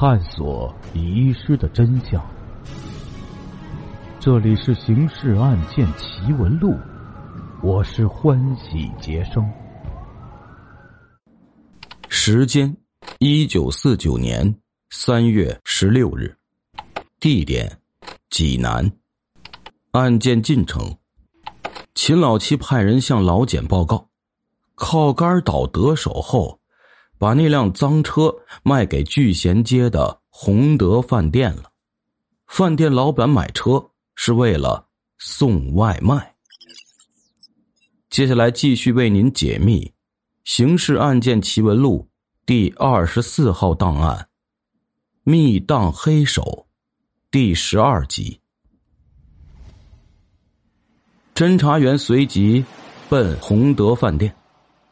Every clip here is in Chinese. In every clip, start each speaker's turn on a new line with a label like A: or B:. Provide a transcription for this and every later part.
A: 探索遗失的真相。这里是《刑事案件奇闻录》，我是欢喜杰生。
B: 时间：一九四九年三月十六日，地点：济南。案件进程：秦老七派人向老简报告，靠杆岛得手后。把那辆脏车卖给聚贤街的洪德饭店了。饭店老板买车是为了送外卖。接下来继续为您解密《刑事案件奇闻录》第二十四号档案——密档黑手，第十二集。侦查员随即奔洪德饭店，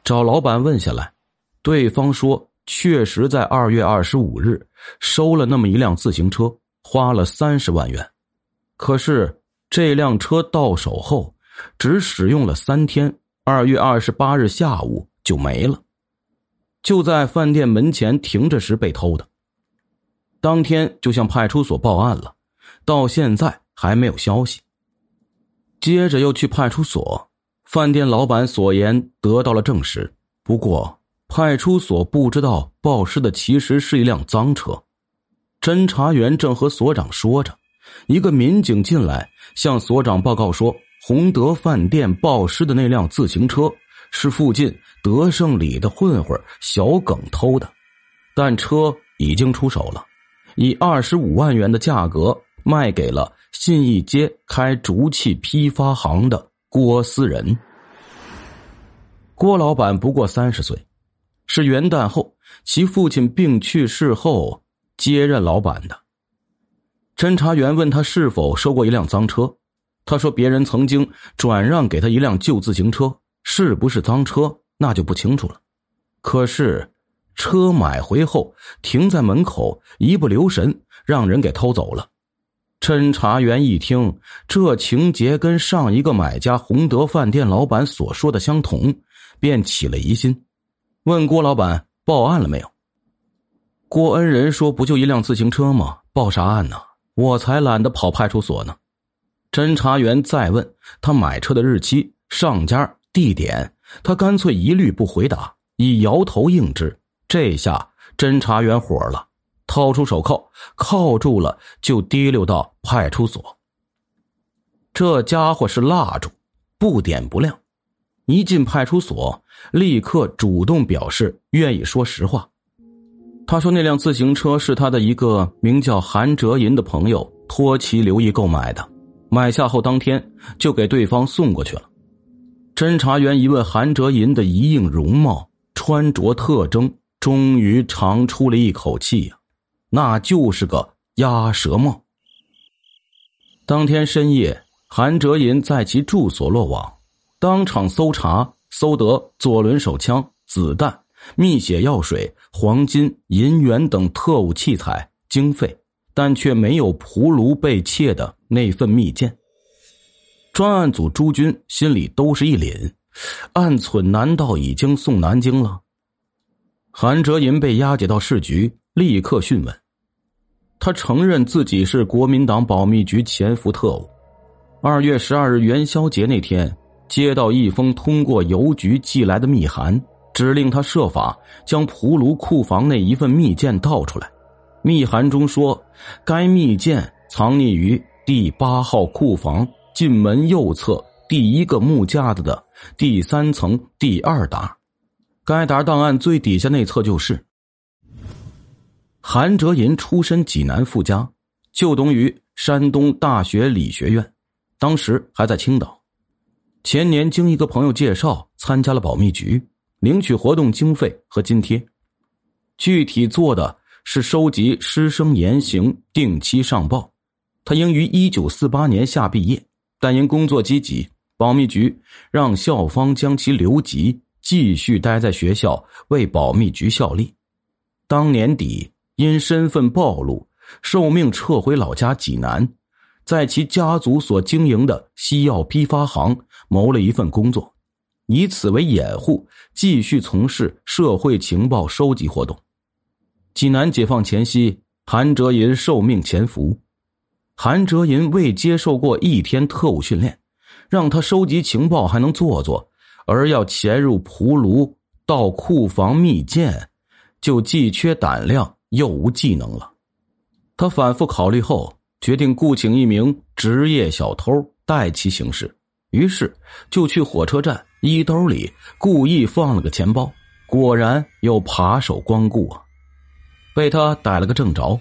B: 找老板问下来。对方说：“确实在二月二十五日收了那么一辆自行车，花了三十万元。可是这辆车到手后，只使用了三天，二月二十八日下午就没了，就在饭店门前停着时被偷的。当天就向派出所报案了，到现在还没有消息。接着又去派出所，饭店老板所言得到了证实，不过。”派出所不知道报失的其实是一辆赃车，侦查员正和所长说着，一个民警进来向所长报告说：“洪德饭店报失的那辆自行车是附近德胜里的混混小耿偷的，但车已经出手了，以二十五万元的价格卖给了信义街开竹器批发行的郭思仁。郭老板不过三十岁。”是元旦后，其父亲病去世后接任老板的。侦查员问他是否收过一辆赃车，他说别人曾经转让给他一辆旧自行车，是不是赃车那就不清楚了。可是车买回后停在门口，一不留神让人给偷走了。侦查员一听这情节跟上一个买家洪德饭店老板所说的相同，便起了疑心。问郭老板报案了没有？郭恩仁说：“不就一辆自行车吗？报啥案呢？我才懒得跑派出所呢。”侦查员再问他买车的日期、上家、地点，他干脆一律不回答，以摇头应之。这下侦查员火了，掏出手铐铐住了，就提溜到派出所。这家伙是蜡烛，不点不亮。一进派出所，立刻主动表示愿意说实话。他说：“那辆自行车是他的一个名叫韩哲银的朋友托其留意购买的，买下后当天就给对方送过去了。”侦查员一问韩哲银的一应容貌、穿着特征，终于长出了一口气呀，那就是个鸭舌帽。当天深夜，韩哲银在其住所落网。当场搜查，搜得左轮手枪、子弹、蜜血药水、黄金、银元等特务器材、经费，但却没有蒲卢被窃的那份密件。专案组诸军心里都是一凛，暗忖：难道已经送南京了？韩哲银被押解到市局，立刻讯问。他承认自己是国民党保密局潜伏特务。二月十二日元宵节那天。接到一封通过邮局寄来的密函，指令他设法将蒲卢库房内一份密件盗出来。密函中说，该密件藏匿于第八号库房进门右侧第一个木架子的第三层第二沓。该沓档案最底下那册就是。韩哲银出身济南富家，就读于山东大学理学院，当时还在青岛。前年经一个朋友介绍参加了保密局，领取活动经费和津贴，具体做的是收集师生言行，定期上报。他应于一九四八年下毕业，但因工作积极，保密局让校方将其留级，继续待在学校为保密局效力。当年底因身份暴露，受命撤回老家济南。在其家族所经营的西药批发行谋了一份工作，以此为掩护，继续从事社会情报收集活动。济南解放前夕，韩哲银受命潜伏。韩哲银未接受过一天特务训练，让他收集情报还能做做，而要潜入蒲庐到库房密件，就既缺胆量又无技能了。他反复考虑后，决定雇请一名职业小偷代其行事，于是就去火车站衣兜里故意放了个钱包，果然有扒手光顾啊，被他逮了个正着。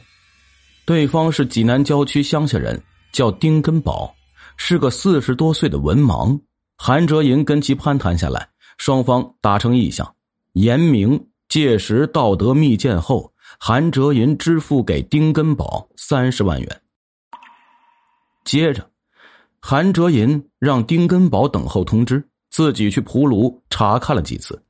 B: 对方是济南郊区乡下人，叫丁根宝，是个四十多岁的文盲。韩哲银跟其攀谈下来，双方达成意向，言明届时盗得密件后，韩哲银支付给丁根宝三十万元。接着，韩哲银让丁根宝等候通知，自己去蒲庐查看了几次，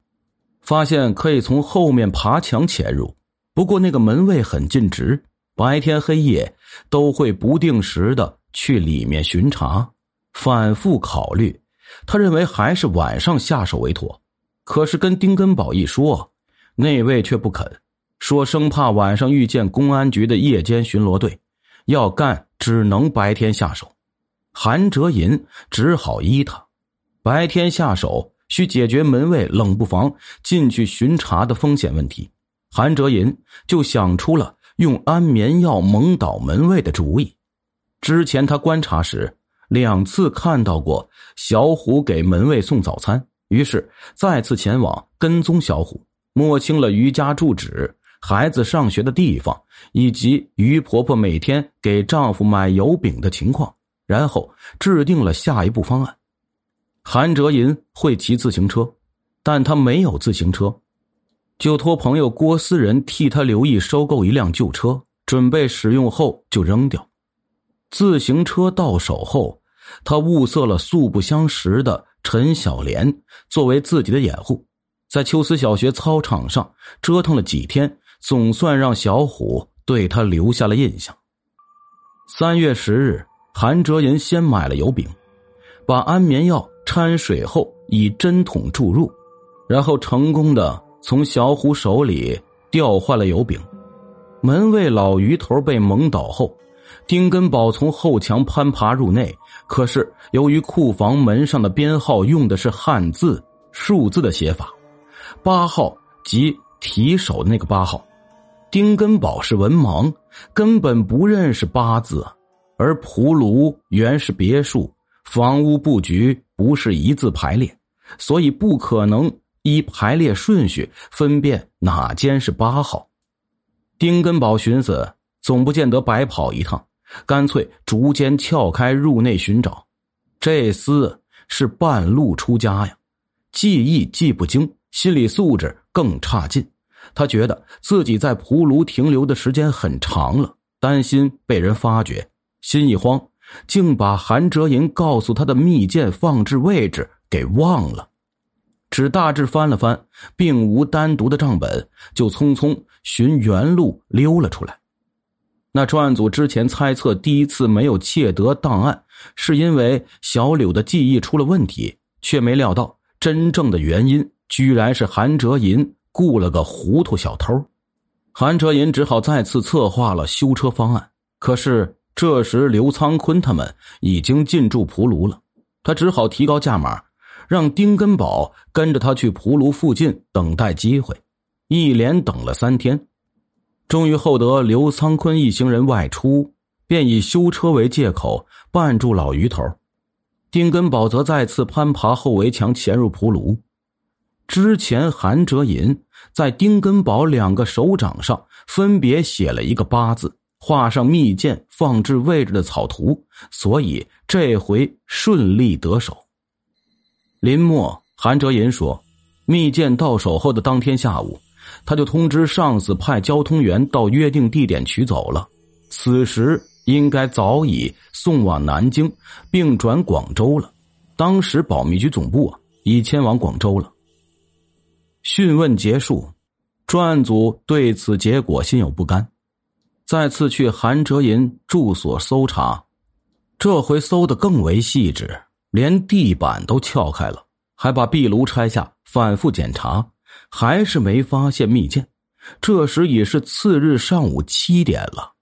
B: 发现可以从后面爬墙潜入，不过那个门卫很尽职。白天黑夜都会不定时的去里面巡查，反复考虑，他认为还是晚上下手为妥。可是跟丁根宝一说，那位却不肯，说生怕晚上遇见公安局的夜间巡逻队，要干只能白天下手。韩哲银只好依他，白天下手需解决门卫冷不防进去巡查的风险问题。韩哲银就想出了。用安眠药蒙倒门卫的主意，之前他观察时两次看到过小虎给门卫送早餐，于是再次前往跟踪小虎，摸清了余家住址、孩子上学的地方以及于婆婆每天给丈夫买油饼的情况，然后制定了下一步方案。韩哲银会骑自行车，但他没有自行车。就托朋友郭思仁替他留意收购一辆旧车，准备使用后就扔掉。自行车到手后，他物色了素不相识的陈小莲作为自己的掩护，在秋思小学操场上折腾了几天，总算让小虎对他留下了印象。三月十日，韩哲银先买了油饼，把安眠药掺水后以针筒注入，然后成功的。从小虎手里调换了油饼，门卫老鱼头被蒙倒后，丁根宝从后墙攀爬入内。可是由于库房门上的编号用的是汉字数字的写法，八号即提手的那个八号，丁根宝是文盲，根本不认识八字。而蒲庐原是别墅，房屋布局不是一字排列，所以不可能。依排列顺序分辨哪间是八号，丁根宝寻思总不见得白跑一趟，干脆逐间撬开入内寻找。这厮是半路出家呀，记忆记不精，心理素质更差劲。他觉得自己在蒲庐停留的时间很长了，担心被人发觉，心一慌，竟把韩哲银告诉他的密件放置位置给忘了。只大致翻了翻，并无单独的账本，就匆匆寻原路溜了出来。那专案组之前猜测第一次没有窃得档案，是因为小柳的记忆出了问题，却没料到真正的原因居然是韩哲银雇了个糊涂小偷。韩哲银只好再次策划了修车方案。可是这时刘苍坤他们已经进驻蒲庐了，他只好提高价码。让丁根宝跟着他去蒲庐附近等待机会，一连等了三天，终于厚得刘苍坤一行人外出，便以修车为借口绊住老鱼头。丁根宝则再次攀爬后围墙潜入蒲庐。之前韩哲银在丁根宝两个手掌上分别写了一个八字，画上密件放置位置的草图，所以这回顺利得手。林末，韩哲银说：“密件到手后的当天下午，他就通知上司派交通员到约定地点取走了。此时应该早已送往南京，并转广州了。当时保密局总部啊，已迁往广州了。”讯问结束，专案组对此结果心有不甘，再次去韩哲银住所搜查，这回搜的更为细致。连地板都撬开了，还把壁炉拆下，反复检查，还是没发现密件。这时已是次日上午七点了。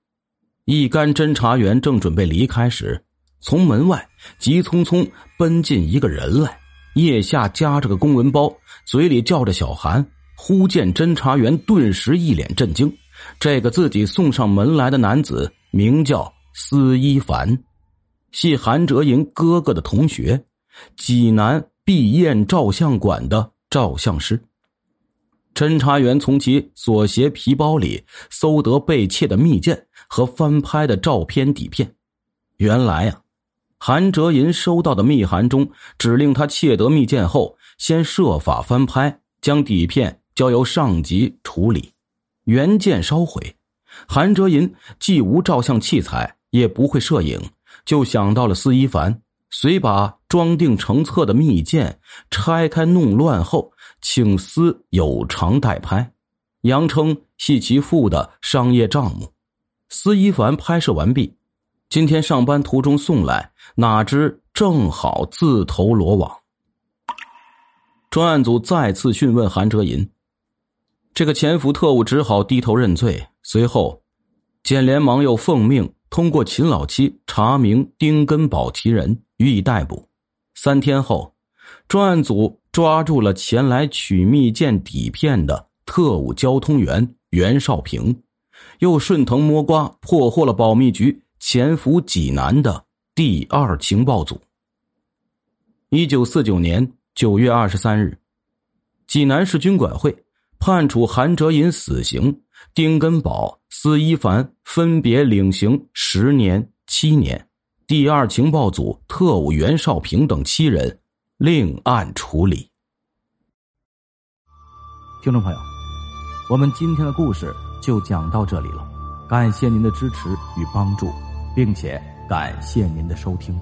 B: 一干侦查员正准备离开时，从门外急匆匆奔进一个人来，腋下夹着个公文包，嘴里叫着小韩。忽见侦查员，顿时一脸震惊。这个自己送上门来的男子名叫司一凡，系韩哲银哥哥的同学，济南毕燕照相馆的照相师。侦查员从其所携皮包里搜得被窃的密件和翻拍的照片底片。原来啊，韩哲银收到的密函中指令他窃得密件后，先设法翻拍，将底片交由上级处理，原件烧毁。韩哲银既无照相器材，也不会摄影，就想到了司一凡，遂把装订成册的密件拆开弄乱后。请司有偿代拍，杨称系其父的商业账目。司一凡拍摄完毕，今天上班途中送来，哪知正好自投罗网。专案组再次讯问韩哲银，这个潜伏特务只好低头认罪。随后，简连忙又奉命通过秦老七查明丁根宝其人，予以逮捕。三天后，专案组。抓住了前来取密件底片的特务交通员袁少平，又顺藤摸瓜破获了保密局潜伏济南的第二情报组。一九四九年九月二十三日，济南市军管会判处韩哲银死刑，丁根宝、司一凡分别领刑十年、七年，第二情报组特务袁少平等七人。另案处理。
A: 听众朋友，我们今天的故事就讲到这里了，感谢您的支持与帮助，并且感谢您的收听。